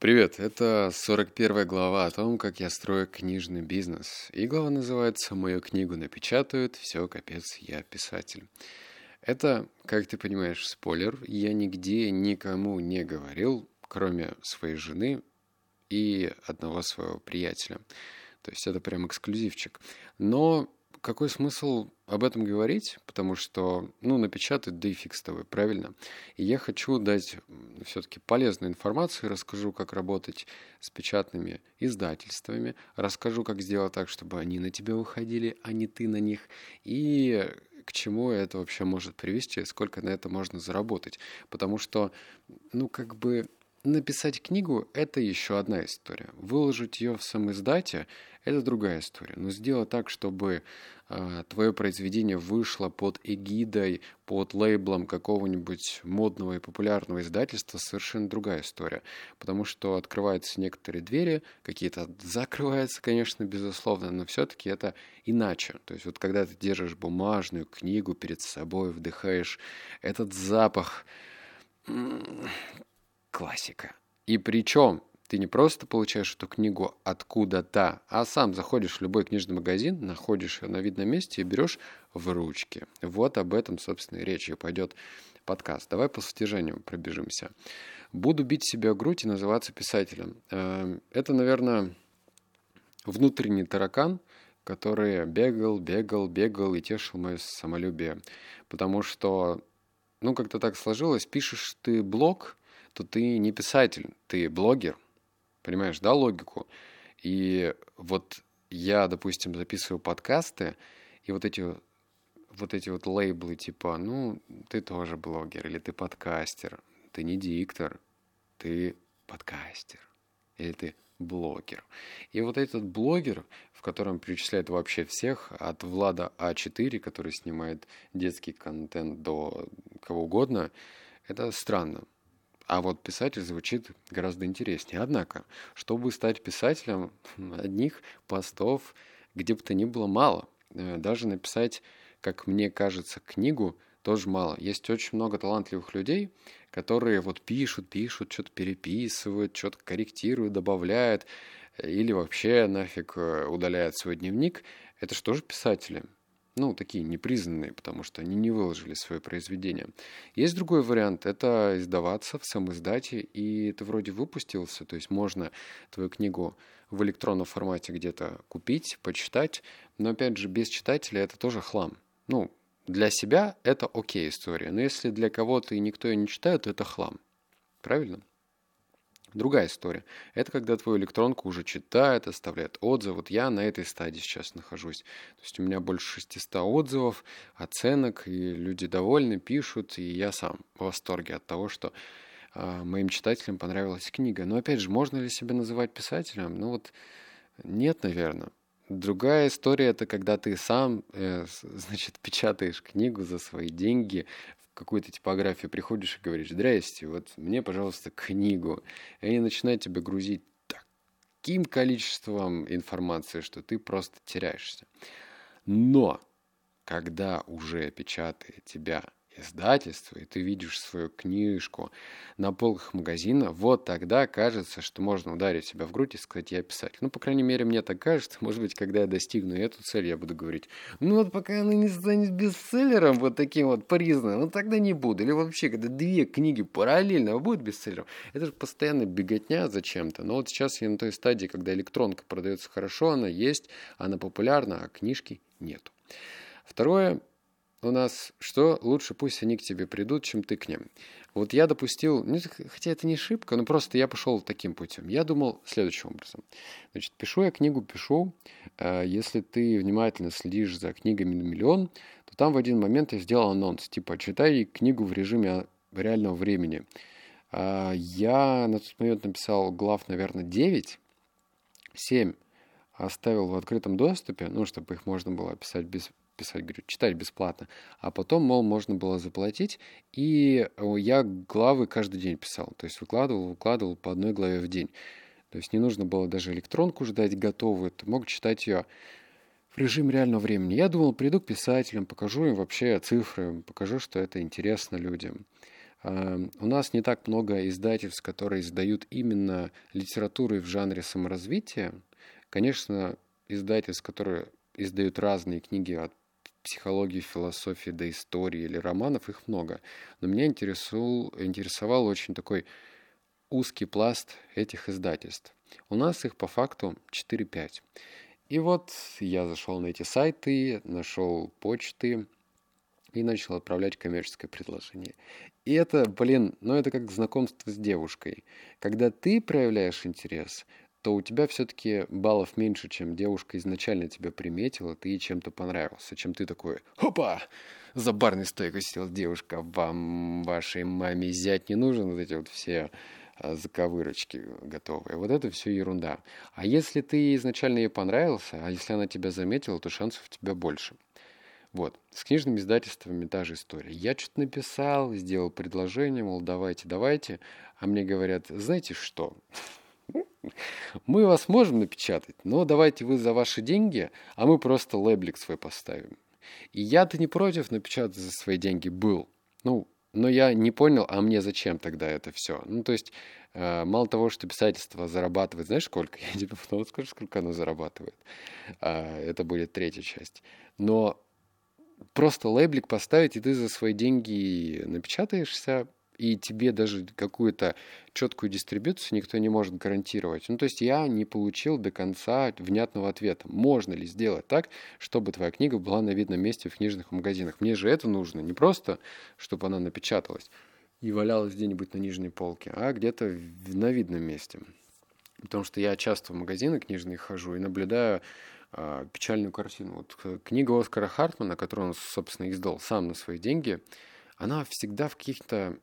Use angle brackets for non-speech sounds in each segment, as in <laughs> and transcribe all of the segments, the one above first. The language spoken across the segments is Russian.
Привет, это 41 глава о том, как я строю книжный бизнес. И глава называется «Мою книгу напечатают, все, капец, я писатель». Это, как ты понимаешь, спойлер. Я нигде никому не говорил, кроме своей жены и одного своего приятеля. То есть это прям эксклюзивчик. Но какой смысл об этом говорить? Потому что, ну, напечатать, да и фиг с тобой, правильно? И я хочу дать все-таки полезную информацию, расскажу, как работать с печатными издательствами, расскажу, как сделать так, чтобы они на тебя выходили, а не ты на них, и к чему это вообще может привести, сколько на это можно заработать. Потому что, ну, как бы Написать книгу – это еще одна история. Выложить ее в самоиздате – это другая история. Но сделать так, чтобы э, а, твое произведение вышло под эгидой, под лейблом какого-нибудь модного и популярного издательства – совершенно другая история. Потому что открываются некоторые двери, какие-то закрываются, конечно, безусловно, но все-таки это иначе. То есть вот когда ты держишь бумажную книгу перед собой, вдыхаешь этот запах классика. И причем ты не просто получаешь эту книгу откуда-то, а сам заходишь в любой книжный магазин, находишь ее на видном месте и берешь в ручки. Вот об этом, собственно, и речь и пойдет подкаст. Давай по содержанию пробежимся. Буду бить себя в грудь и называться писателем. Эм, это, наверное, внутренний таракан, который бегал, бегал, бегал и тешил мое самолюбие. Потому что, ну, как-то так сложилось, пишешь ты блог – то ты не писатель, ты блогер. Понимаешь, да, логику? И вот я, допустим, записываю подкасты, и вот эти вот эти вот лейблы типа, ну, ты тоже блогер, или ты подкастер, ты не диктор, ты подкастер, или ты блогер. И вот этот блогер, в котором перечисляют вообще всех, от Влада А4, который снимает детский контент, до кого угодно, это странно. А вот писатель звучит гораздо интереснее. Однако, чтобы стать писателем, одних постов где бы то ни было мало. Э, даже написать, как мне кажется, книгу тоже мало. Есть очень много талантливых людей, которые вот пишут, пишут, что-то переписывают, что-то корректируют, добавляют, э, или вообще нафиг э, удаляют свой дневник. Это же писатели? Ну, такие непризнанные, потому что они не выложили свое произведение. Есть другой вариант, это издаваться в самоиздате, и ты вроде выпустился, то есть можно твою книгу в электронном формате где-то купить, почитать, но опять же без читателя это тоже хлам. Ну, для себя это окей история, но если для кого-то и никто ее не читает, то это хлам. Правильно? Другая история. Это когда твою электронку уже читают, оставляют отзывы. Вот я на этой стадии сейчас нахожусь. То есть у меня больше 600 отзывов, оценок, и люди довольны, пишут, и я сам в восторге от того, что э, моим читателям понравилась книга. Но опять же, можно ли себя называть писателем? Ну вот нет, наверное. Другая история это когда ты сам, э, значит, печатаешь книгу за свои деньги какую-то типографию приходишь и говоришь, здрасте, вот мне, пожалуйста, книгу. И они начинают тебя грузить таким количеством информации, что ты просто теряешься. Но когда уже печатает тебя издательство, и ты видишь свою книжку на полках магазина, вот тогда кажется, что можно ударить себя в грудь и сказать, я писатель. Ну, по крайней мере, мне так кажется. Может быть, когда я достигну эту цель, я буду говорить, ну вот пока она не станет бестселлером, вот таким вот признанным, ну тогда не буду. Или вообще, когда две книги параллельно будут бестселлером, это же постоянно беготня зачем-то. Но вот сейчас я на той стадии, когда электронка продается хорошо, она есть, она популярна, а книжки нету. Второе, у нас что лучше пусть они к тебе придут, чем ты к ним. Вот я допустил, ну, хотя это не шибко, но просто я пошел таким путем. Я думал следующим образом. Значит, пишу я книгу, пишу. Э, если ты внимательно следишь за книгами на миллион, то там в один момент я сделал анонс, типа, читай книгу в режиме реального времени. Э, я на тот момент написал глав, наверное, 9, 7 оставил в открытом доступе, ну, чтобы их можно было описать без писать, говорю, читать бесплатно. А потом, мол, можно было заплатить, и я главы каждый день писал. То есть выкладывал, выкладывал по одной главе в день. То есть не нужно было даже электронку ждать готовую, ты мог читать ее в режиме реального времени. Я думал, приду к писателям, покажу им вообще цифры, покажу, что это интересно людям. У нас не так много издательств, которые издают именно литературу в жанре саморазвития. Конечно, издательств, которые издают разные книги от психологии, философии до истории или романов, их много. Но меня интересовал, интересовал очень такой узкий пласт этих издательств. У нас их по факту 4-5. И вот я зашел на эти сайты, нашел почты и начал отправлять коммерческое предложение. И это, блин, ну это как знакомство с девушкой. Когда ты проявляешь интерес, то у тебя все-таки баллов меньше, чем девушка изначально тебя приметила, ты ей чем-то понравился, чем ты такой, хопа, за барной стойкой сидела девушка, вам, вашей маме зять не нужен, вот эти вот все а, заковырочки готовые. Вот это все ерунда. А если ты изначально ей понравился, а если она тебя заметила, то шансов у тебя больше. Вот. С книжными издательствами та же история. Я что-то написал, сделал предложение, мол, давайте, давайте. А мне говорят, знаете что? <laughs> Мы вас можем напечатать, но давайте вы за ваши деньги, а мы просто лейблик свой поставим. И я-то не против напечатать за свои деньги был. Ну, но я не понял, а мне зачем тогда это все? Ну, то есть, э, мало того, что писательство зарабатывает, знаешь, сколько? <laughs> Я тебе потом скажу, сколько оно зарабатывает. Э, это будет третья часть. Но просто лейблик поставить, и ты за свои деньги напечатаешься, и тебе даже какую-то четкую дистрибьюцию никто не может гарантировать. Ну, то есть я не получил до конца внятного ответа. Можно ли сделать так, чтобы твоя книга была на видном месте в книжных магазинах? Мне же это нужно, не просто, чтобы она напечаталась и валялась где-нибудь на нижней полке, а где-то на видном месте. Потому что я часто в магазины книжные хожу и наблюдаю э, печальную картину. Вот э, книга Оскара Хартмана, которую он, собственно, издал сам на свои деньги, она всегда в каких-то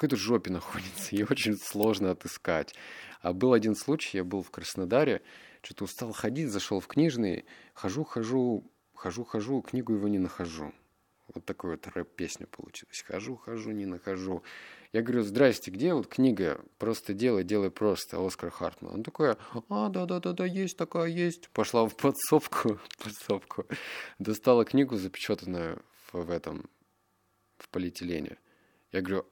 какой-то жопе находится, <laughs> ее очень сложно отыскать. А был один случай, я был в Краснодаре, что-то устал ходить, зашел в книжный, хожу, хожу, хожу, хожу, книгу его не нахожу. Вот такой вот рэп-песня получилась. Хожу, хожу, не нахожу. Я говорю, здрасте, где вот книга «Просто делай, делай просто» Оскар Хартман? Он такой, а, да-да-да-да, есть такая, есть. Пошла в подсобку, <laughs> подсобку, достала книгу, запечатанную в, в этом, в полиэтилене. Я говорю,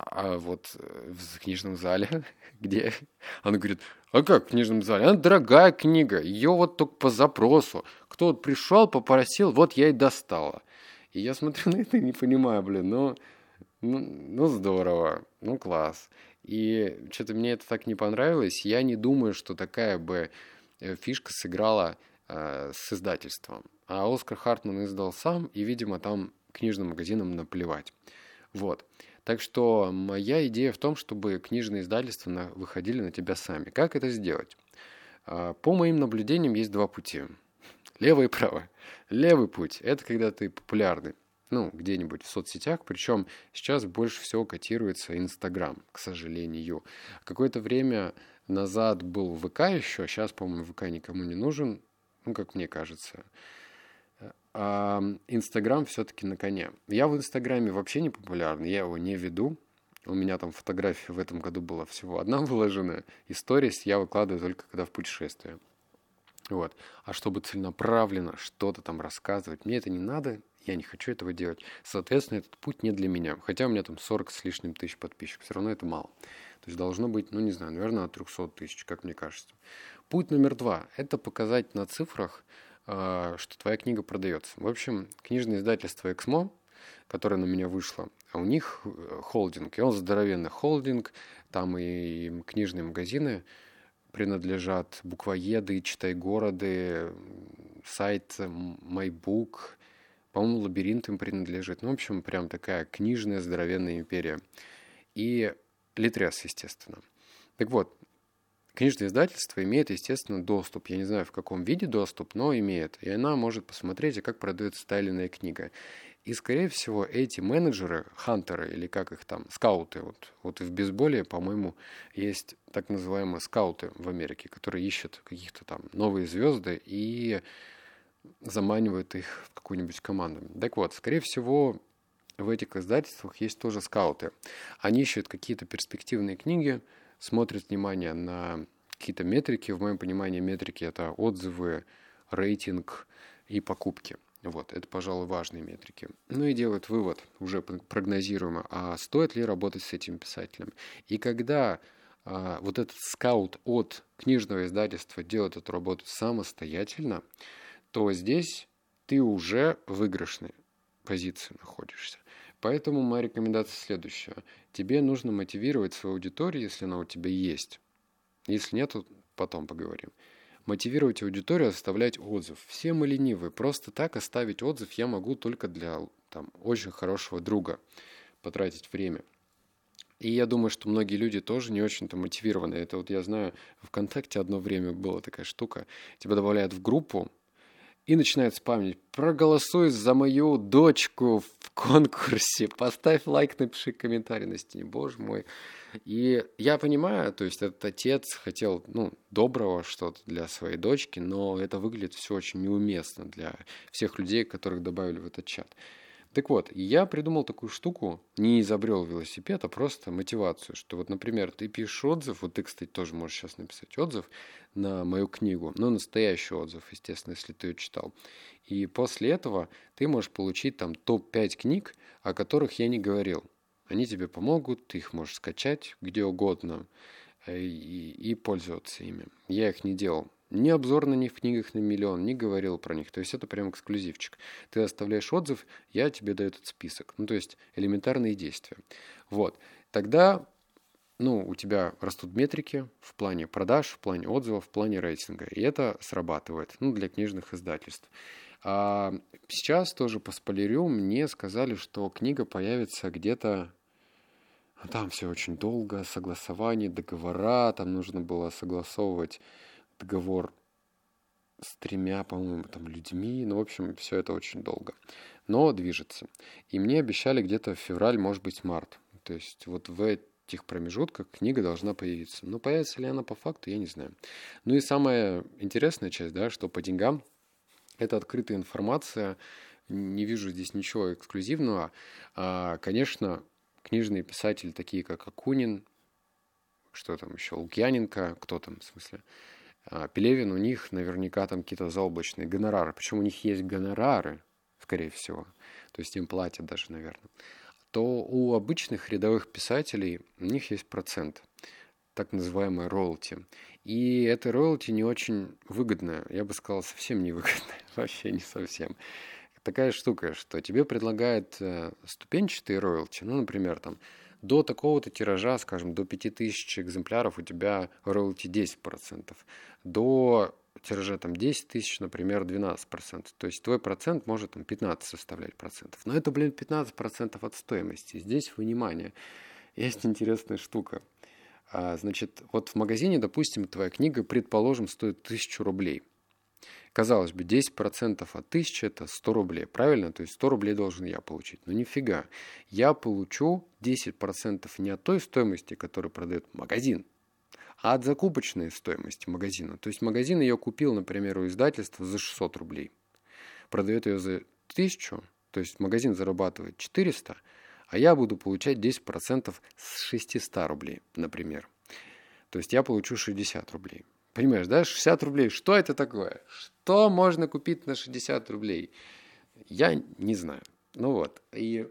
а вот э, в книжном зале, <laughs> где? Она говорит, а как в книжном зале? Она дорогая книга, ее вот только по запросу. Кто вот пришел, попросил, вот я и достала. И я смотрю <laughs> на это и не понимаю, блин, ну, ну, ну здорово, ну класс. И что-то мне это так не понравилось. Я не думаю, что такая бы э, фишка сыграла э, с издательством. А Оскар Хартман издал сам, и, видимо, там книжным магазинам наплевать. Вот. Так что моя идея в том, чтобы книжные издательства на, выходили на тебя сами. Как это сделать? А, по моим наблюдениям есть два пути. <laughs> Левый и правый. Левый путь – это когда ты популярный, ну, где-нибудь в соцсетях, причем сейчас больше всего котируется Инстаграм, к сожалению. Какое-то время назад был ВК еще, сейчас, по-моему, ВК никому не нужен, ну, как мне кажется а Инстаграм все-таки на коне. Я в Инстаграме вообще не популярный, я его не веду. У меня там фотография в этом году была всего одна <laughs> выложена. Историс я выкладываю только когда в путешествие. Вот. А чтобы целенаправленно что-то там рассказывать, мне это не надо, я не хочу этого делать. Соответственно, этот путь не для меня. Хотя у меня там 40 с лишним тысяч подписчиков, все равно это мало. То есть должно быть, ну не знаю, наверное, от 300 тысяч, как мне кажется. Путь номер два – это показать на цифрах, что твоя книга продается. В общем, книжное издательство «Эксмо», которое на меня вышло, а у них э, холдинг, и он здоровенный холдинг, там и книжные магазины принадлежат буквоеды, читай городы, сайт MyBook, по-моему, лабиринт им принадлежит. Ну, в общем, прям такая книжная здоровенная империя. И Литрес, естественно. Так вот, Книжное издательство имеет, естественно, доступ. Я не знаю, в каком виде доступ, но имеет. И она может посмотреть, как продается та или иная книга. И, скорее всего, эти менеджеры, хантеры, или как их там, скауты, вот, вот в бейсболе, по-моему, есть так называемые скауты в Америке, которые ищут каких-то там новые звезды и заманивают их в какую-нибудь команду. Так вот, скорее всего, в этих издательствах есть тоже скауты. Они ищут какие-то перспективные книги, смотрит внимание на какие-то метрики. В моем понимании метрики – это отзывы, рейтинг и покупки. Вот, это, пожалуй, важные метрики. Ну и делают вывод, уже прогнозируемо, а стоит ли работать с этим писателем. И когда а, вот этот скаут от книжного издательства делает эту работу самостоятельно, то здесь ты уже в выигрышной позиции находишься. Поэтому моя рекомендация следующая. Тебе нужно мотивировать свою аудиторию, если она у тебя есть. Если нет, то потом поговорим. Мотивировать аудиторию, оставлять отзыв. Все мы ленивые. Просто так оставить отзыв я могу только для там, очень хорошего друга. Потратить время. И я думаю, что многие люди тоже не очень-то мотивированы. Это вот я знаю, ВКонтакте одно время была такая штука. Тебя добавляют в группу, и начинает спамить. Проголосуй за мою дочку в конкурсе. Поставь лайк, напиши комментарий на стене. Боже мой. И я понимаю, то есть этот отец хотел, ну, доброго что-то для своей дочки, но это выглядит все очень неуместно для всех людей, которых добавили в этот чат. Так вот, я придумал такую штуку, не изобрел велосипед, а просто мотивацию, что вот, например, ты пишешь отзыв, вот ты, кстати, тоже можешь сейчас написать отзыв на мою книгу, ну, настоящий отзыв, естественно, если ты ее читал. И после этого ты можешь получить там топ-5 книг, о которых я не говорил. Они тебе помогут, ты их можешь скачать где угодно э, и, и пользоваться ими. Я их не делал. Ни обзор на них в книгах на миллион, не говорил про них. То есть это прям эксклюзивчик. Ты оставляешь отзыв, я тебе даю этот список. Ну, то есть элементарные действия. Вот. Тогда ну, у тебя растут метрики в плане продаж, в плане отзывов, в плане рейтинга. И это срабатывает, ну, для книжных издательств. А сейчас тоже по спойлерю мне сказали, что книга появится где-то там все очень долго, согласование, договора, там нужно было согласовывать договор с тремя, по-моему, там людьми. Ну, в общем, все это очень долго. Но движется. И мне обещали где-то февраль, может быть, март. То есть вот в этих промежутках книга должна появиться. Но появится ли она по факту, я не знаю. Ну и самая интересная часть, да, что по деньгам это открытая информация. Не вижу здесь ничего эксклюзивного. А, конечно, книжные писатели, такие как Акунин, что там еще, Лукьяненко, кто там, в смысле, Пелевин, у них наверняка там какие-то заоблачные гонорары. Причем у них есть гонорары, скорее всего. То есть им платят даже, наверное. То у обычных рядовых писателей у них есть процент, так называемая роялти. И эта роялти не очень выгодная, я бы сказал, совсем невыгодная, <laughs> вообще не совсем. Такая штука, что тебе предлагают э, ступенчатые роялти, ну, например, там, до такого-то тиража, скажем, до 5000 экземпляров у тебя роялти 10%. До тиража там 10 тысяч, например, 12%. То есть твой процент может там 15 составлять процентов. Но это, блин, 15% от стоимости. Здесь, внимание, есть интересная штука. А, значит, вот в магазине, допустим, твоя книга, предположим, стоит 1000 рублей – Казалось бы, 10% от 1000 это 100 рублей, правильно? То есть 100 рублей должен я получить. Но нифига. Я получу 10% не от той стоимости, которую продает магазин, а от закупочной стоимости магазина. То есть магазин ее купил, например, у издательства за 600 рублей. Продает ее за 1000, то есть магазин зарабатывает 400, а я буду получать 10% с 600 рублей, например. То есть я получу 60 рублей. Понимаешь, да, 60 рублей, что это такое? Что можно купить на 60 рублей? Я не знаю. Ну вот, и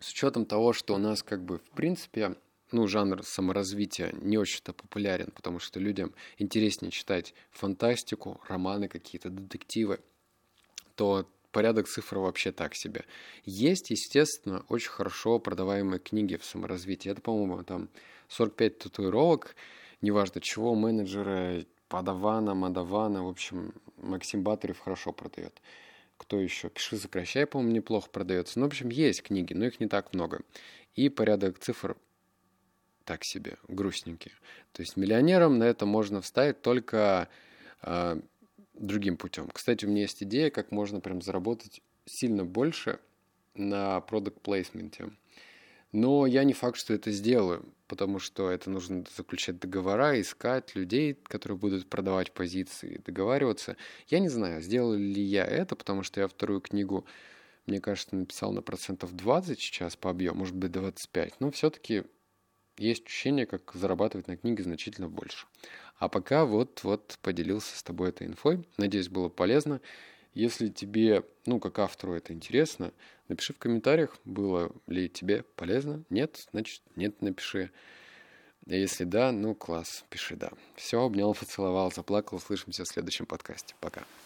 с учетом того, что у нас как бы в принципе, ну, жанр саморазвития не очень-то популярен, потому что людям интереснее читать фантастику, романы какие-то, детективы, то порядок цифр вообще так себе. Есть, естественно, очень хорошо продаваемые книги в саморазвитии. Это, по-моему, там 45 татуировок, неважно чего, менеджера, подавана, мадавана, в общем, Максим Батарев хорошо продает. Кто еще? Пиши, сокращай, по-моему, неплохо продается. Ну, в общем, есть книги, но их не так много. И порядок цифр так себе, грустненький. То есть миллионерам на это можно вставить только э, другим путем. Кстати, у меня есть идея, как можно прям заработать сильно больше на продукт плейсменте. Но я не факт, что это сделаю, потому что это нужно заключать договора, искать людей, которые будут продавать позиции, договариваться. Я не знаю, сделал ли я это, потому что я вторую книгу, мне кажется, написал на процентов 20 сейчас по объему, может быть 25, но все-таки есть ощущение, как зарабатывать на книге значительно больше. А пока вот-вот поделился с тобой этой инфой. Надеюсь, было полезно. Если тебе, ну, как автору это интересно, напиши в комментариях, было ли тебе полезно. Нет, значит, нет, напиши. А если да, ну класс, пиши да. Все, обнял, поцеловал, заплакал. Услышимся в следующем подкасте. Пока.